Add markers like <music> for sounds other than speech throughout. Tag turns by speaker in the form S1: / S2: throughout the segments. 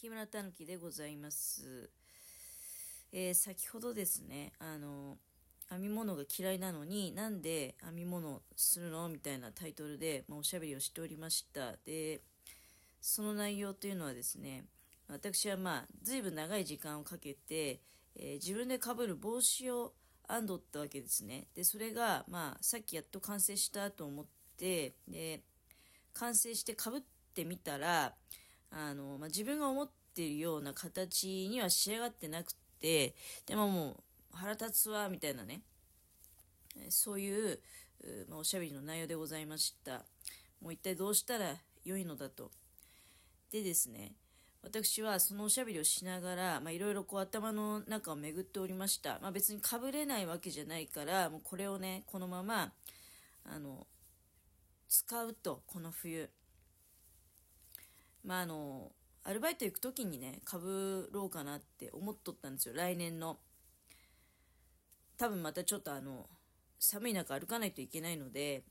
S1: 木村たぬきでございます。えー、先ほどですね、あの、編み物が嫌いなのになんで編み物するの？みたいなタイトルで、まあ、おしゃべりをしておりました。で、その内容というのはですね、私はまあ、随分長い時間をかけて、えー、自分でかぶる帽子を編んどったわけですね。で、それが、まあ、さっきやっと完成したと思って、で、完成してかぶってみたら、あの、まあ、自分が思っているような形には仕上がってなくて、でももう腹立つわ、みたいなね、そういう、まあ、おしゃべりの内容でございました。もう一体どうしたら良いのだと。でですね、私はそのおしゃべりをしながら、まあ、いろいろこう頭の中を巡っておりました。まあ、別にかぶれないわけじゃないから、もうこれをね、このまま、あの、使うと、この冬。まああの、アルバイト行く時にね、かぶろうかなって思っとったんですよ、来年の。多分またちょっとあの、寒い中歩かないといけないので、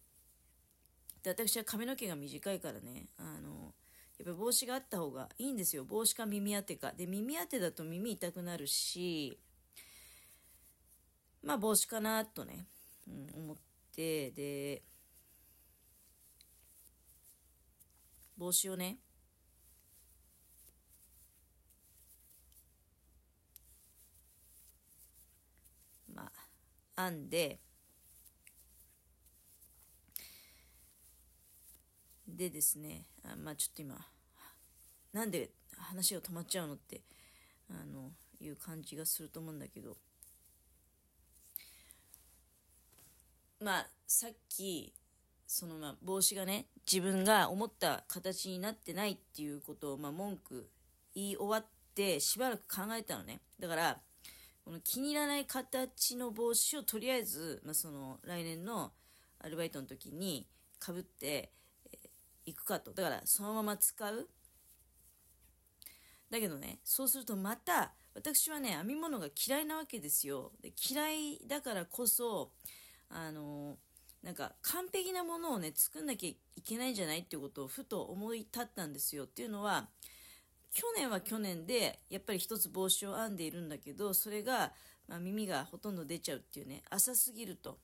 S1: で私は髪の毛が短いからね、あの、やっぱ帽子があった方がいいんですよ。帽子か耳当てか。で、耳当てだと耳痛くなるし、まあ帽子かなとね、うん、思って、で、帽子をね、編んで、でですね、あまあちょっと今、なんで話が止まっちゃうのって、あの、いう感じがすると思うんだけど、まあさっき、そのまあ帽子がね、自分が思った形になってないっていうことを、まあ文句言い終わってしばらく考えたのね。だから、この気に入らない形の帽子をとりあえず、まあ、その来年のアルバイトの時にかぶってい、えー、くかと。だからそのまま使う。だけどね、そうするとまた、私はね、編み物が嫌いなわけですよ。で嫌いだからこそ、あのー、なんか完璧なものをね、作んなきゃいけないんじゃないっていうことをふと思い立ったんですよ。っていうのは、去年は去年で、やっぱり一つ帽子を編んでいるんだけど、それが、まあ、耳がほとんど出ちゃうっていうね、浅すぎると、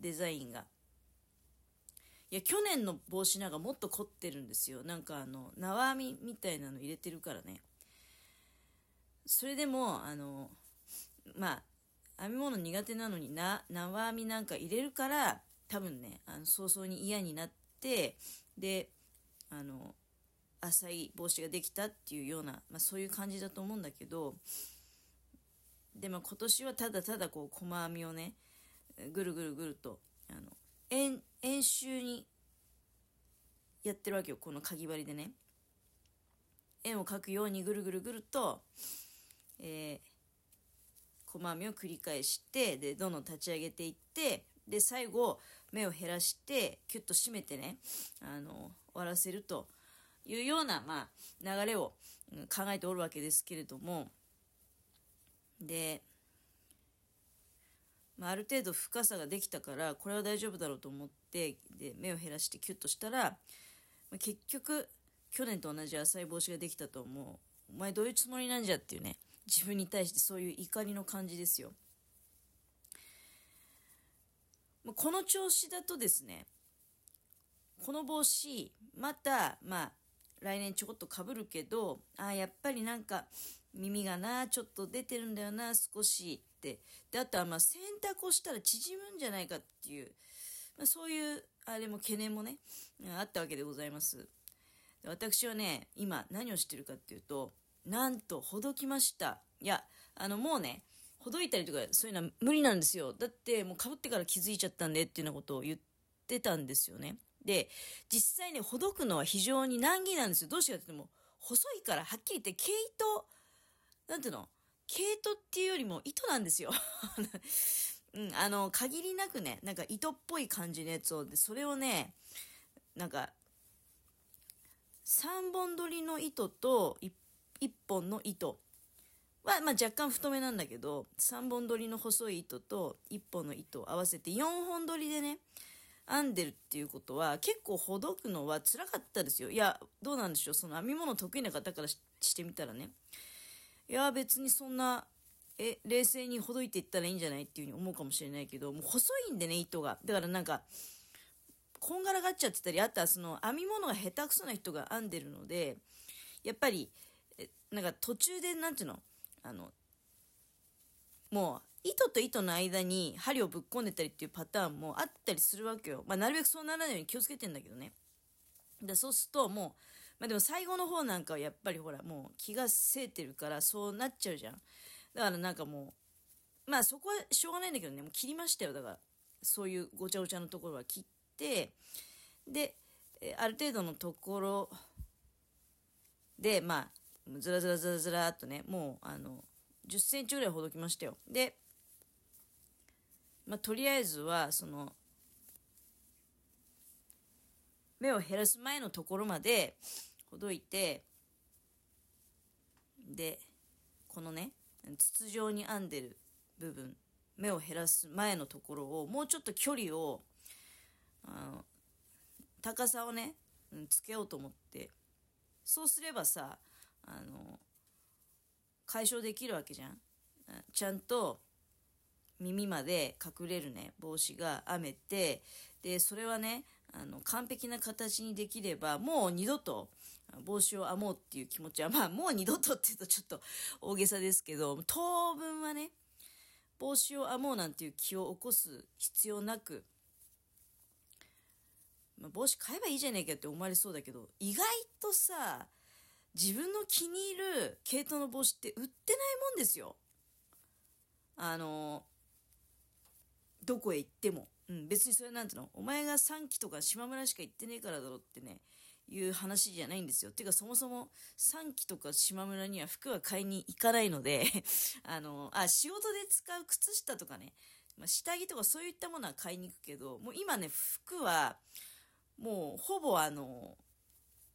S1: デザインが。いや、去年の帽子なんかもっと凝ってるんですよ。なんかあの、縄編みみたいなの入れてるからね。それでも、あの、まあ、編み物苦手なのにな、縄編みなんか入れるから、多分ね、あの早々に嫌になって、で、あの、浅い帽子ができたっていうような、まあ、そういう感じだと思うんだけどでも今年はただただこう細編みをねぐるぐるぐるとあの円円周にやってるわけよこのかぎ針でね。円を描くようにぐるぐるぐると、えー、細編みを繰り返してでどんどん立ち上げていってで最後目を減らしてキュッと締めてねあの終わらせると。いうような、まあ、流れを考えておるわけですけれども、で、まあ、ある程度深さができたから、これは大丈夫だろうと思って、で、目を減らしてキュッとしたら、まあ、結局、去年と同じ浅い帽子ができたと思う。お前どういうつもりなんじゃっていうね、自分に対してそういう怒りの感じですよ。この調子だとですね、この帽子、また、まあ、来年ちょこっとかぶるけど、あやっぱりなんか耳がな、ちょっと出てるんだよな、少しって。で、あとはまあ洗濯をしたら縮むんじゃないかっていう、まあ、そういう、あれも懸念もね、あったわけでございます。私はね、今何をしてるかっていうと、なんと、ほどきました。いや、あの、もうね、ほどいたりとか、そういうのは無理なんですよ。だって、もうかぶってから気づいちゃったんでっていうようなことを言ってたんですよね。で、実際ね、ほどくのは非常に難儀なんですよ。どうしてかっていうとも、細いからはっきり言って毛糸、なんていうの？毛糸っていうよりも糸なんですよ。<laughs> うん、あの、限りなくね、なんか糸っぽい感じのやつを、で、それをね、なんか、3本取りの糸と 1, 本の糸は、まあ、若干太めなんだけど、3本取りの細い糸と1本の糸を合わせて4本取りでね、編んでるっていうことは結構ほどくのは辛かったですよ。いやどうなんでしょう。その編み物得意な方からしてみたらね。いや別にそんなえ冷静にほどいていったらいいんじゃないっていうふうに思うかもしれないけどもう細いんでね糸が。だからなんかこんがらがっちゃってたりあとはその編み物が下手くそな人が編んでるのでやっぱりなんか途中で何ていうの？あのもう糸と糸の間に針をぶっ込んでたりっていうパターンもあったりするわけよ。まあ、なるべくそうならないように気をつけてんだけどね。でそうするともう、まあ、でも最後の方なんかはやっぱりほらもう気がせいてるからそうなっちゃうじゃん。だからなんかもう、まあそこはしょうがないんだけどね、もう切りましたよ。だから、そういうごちゃごちゃのところは切って、で、ある程度のところで、まあ、ずらずらずらずらっとね、もう、あの、10センチぐらいほどきましたよ。で、まあ、とりあえずはその目を減らす前のところまでほどいてでこのね筒状に編んでる部分目を減らす前のところをもうちょっと距離をあの高さをねつけようと思ってそうすればさあの解消できるわけじゃん。ちゃんと耳まで隠れるね帽子が編めてでそれはねあの完璧な形にできればもう二度と帽子を編もうっていう気持ちはまあもう二度とっていうとちょっと <laughs> 大げさですけど当分はね帽子を編もうなんていう気を起こす必要なく、まあ、帽子買えばいいじゃねえかって思われそうだけど意外とさ自分の気に入る系統の帽子って売ってないもんですよ。あのどこへ行っても。うん、別にそれなんていうの？お前が3期とか島村しか行ってねえからだろってね、いう話じゃないんですよ。てかそもそも3期とか島村には服は買いに行かないので <laughs> あの、あ、仕事で使う靴下とかね、まあ、下着とかそういったものは買いに行くけど、もう今ね、服は、もうほぼあの、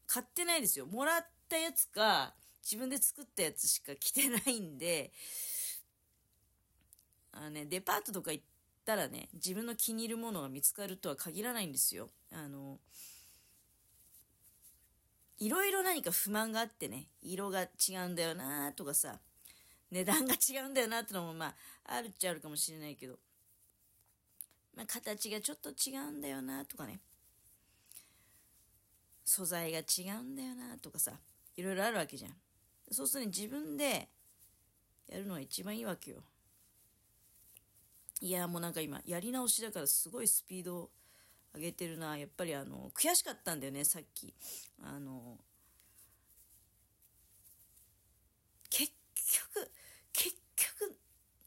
S1: 買ってないですよ。もらったやつか、自分で作ったやつしか着てないんで、あのね、デパートとか行ったらね、自分の気に入るものが見つかるとは限らないんですよ。あの、いろいろ何か不満があってね、色が違うんだよなとかさ、値段が違うんだよなってのもまあ、あるっちゃあるかもしれないけど、まあ、形がちょっと違うんだよなとかね、素材が違うんだよなとかさ、いろいろあるわけじゃん。そうするとね、自分でやるのが一番いいわけよ。いやもうなんか今やり直しだからすごいスピード上げてるな。やっぱりあの悔しかったんだよねさっき。あの結局結局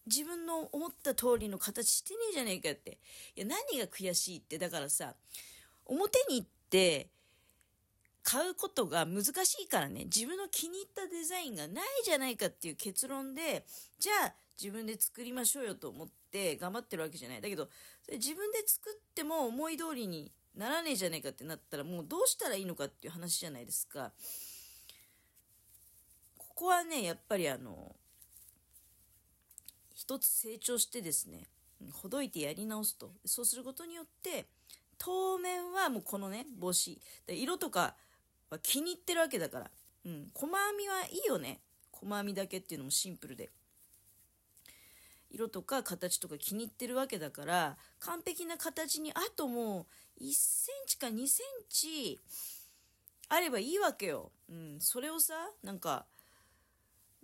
S1: 自分の思った通りの形してねえじゃねえかって。いや何が悔しいってだからさ表に行って買うことが難しいからね。自分の気に入ったデザインがないじゃないかっていう結論でじゃあ自分で作りましょうよと思って頑張ってるわけじゃない。だけど、それ自分で作っても思い通りにならねえじゃねえかってなったらもうどうしたらいいのかっていう話じゃないですか。ここはね、やっぱりあの、一つ成長してですね、ほどいてやり直すと。そうすることによって、当面はもうこのね、帽子。色とかは気に入ってるわけだから。うん。細編みはいいよね。細編みだけっていうのもシンプルで。色とか形とか気に入ってるわけだから完璧な形にあともう1センチか2センチあればいいわけよ。うん、それをさなんか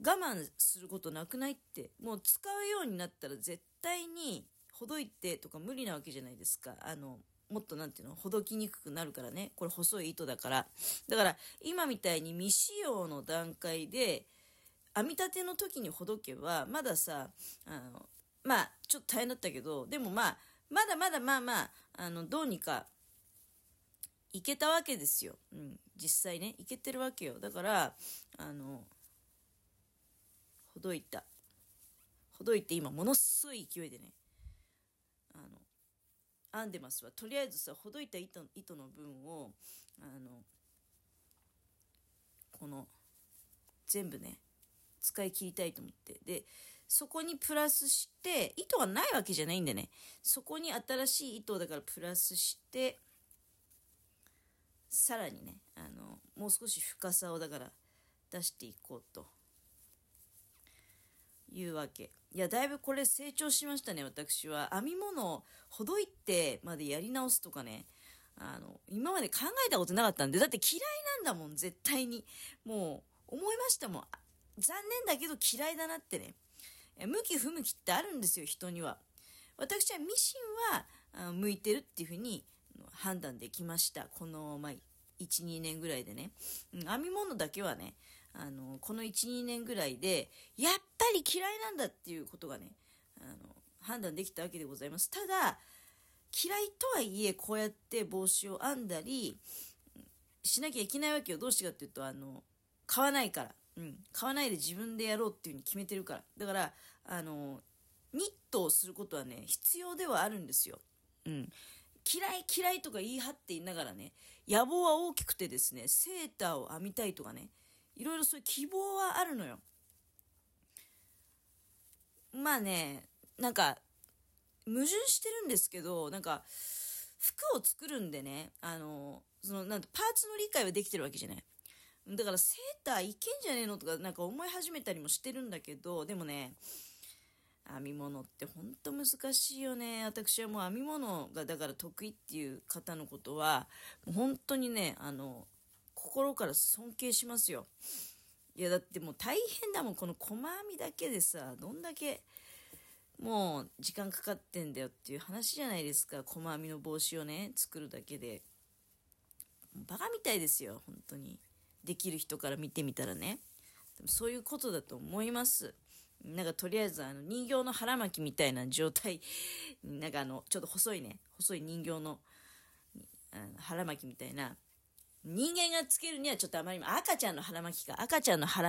S1: 我慢することなくないって。もう使うようになったら絶対にほどいてとか無理なわけじゃないですか。あのもっと何ていうの？ほどきにくくなるからね。これ細い糸だから。だから今みたいに未使用の段階で編み立ての時にほどけば、まださ、あの、まあ、ちょっと大変だったけど、でもまあ、まだまだまあまあ、あの、どうにか、いけたわけですよ。うん、実際ね、いけてるわけよ。だから、あの、ほどいた。ほどいて今、ものすごい勢いでね、あの、編んでますわ。とりあえずさ、ほどいた糸糸の分を、あの、この、全部ね、使い切りたいと思って。で、そこにプラスして糸がないわけじゃないんでね。そこに新しい糸だからプラスしてさらにねあのもう少し深さをだから出していこうと。いうわけ。いやだいぶこれ成長しましたね私は。編み物をほどいてまでやり直すとかね。あの今まで考えたことなかったんでだって嫌いなんだもん絶対に。もう思いましたもん。残念だけど嫌いだなってね。向き不向きってあるんですよ人には。私はミシンは向いてるっていうふうに判断できました。この、まあ、12年ぐらいでね、編み物だけはねあのこの12年ぐらいでやっぱり嫌いなんだっていうことがねあの判断できたわけでございます。ただ嫌いとはいえこうやって帽子を編んだりしなきゃいけないわけよ。どうしてかっていうとあの買わないから、うん、買わないで自分でやろうっていうふうに決めてるから。だからあのニットをすることはね必要ではあるんですよ、うん、嫌い嫌いとか言い張って言いながらね野望は大きくてですねセーターを編みたいとかねいろいろそういう希望はあるのよ。まあねなんか矛盾してるんですけどなんか服を作るんでねあのそのなんパーツの理解はできてるわけじゃない。だからセーターいけんじゃねえのとかなんか思い始めたりもしてるんだけどでもね編み物ってほんと難しいよね。私はもう編み物がだから得意っていう方のことは本当にねあの心から尊敬しますよ。いやだってもう大変だもん。この細編みだけでさどんだけもう時間かかってんだよっていう話じゃないですか。細編みの帽子をね作るだけで。バカみたいですよ本当に。できる人から見てみたらねそういうことだと思います。なんかとりあえずあの人形の腹巻きみたいな状態なんかあのちょっと細いね細い人形のの腹巻きみたいな。人間がつけるにはちょっとあまりにも赤ちゃんの腹巻きか赤ちゃんの腹巻き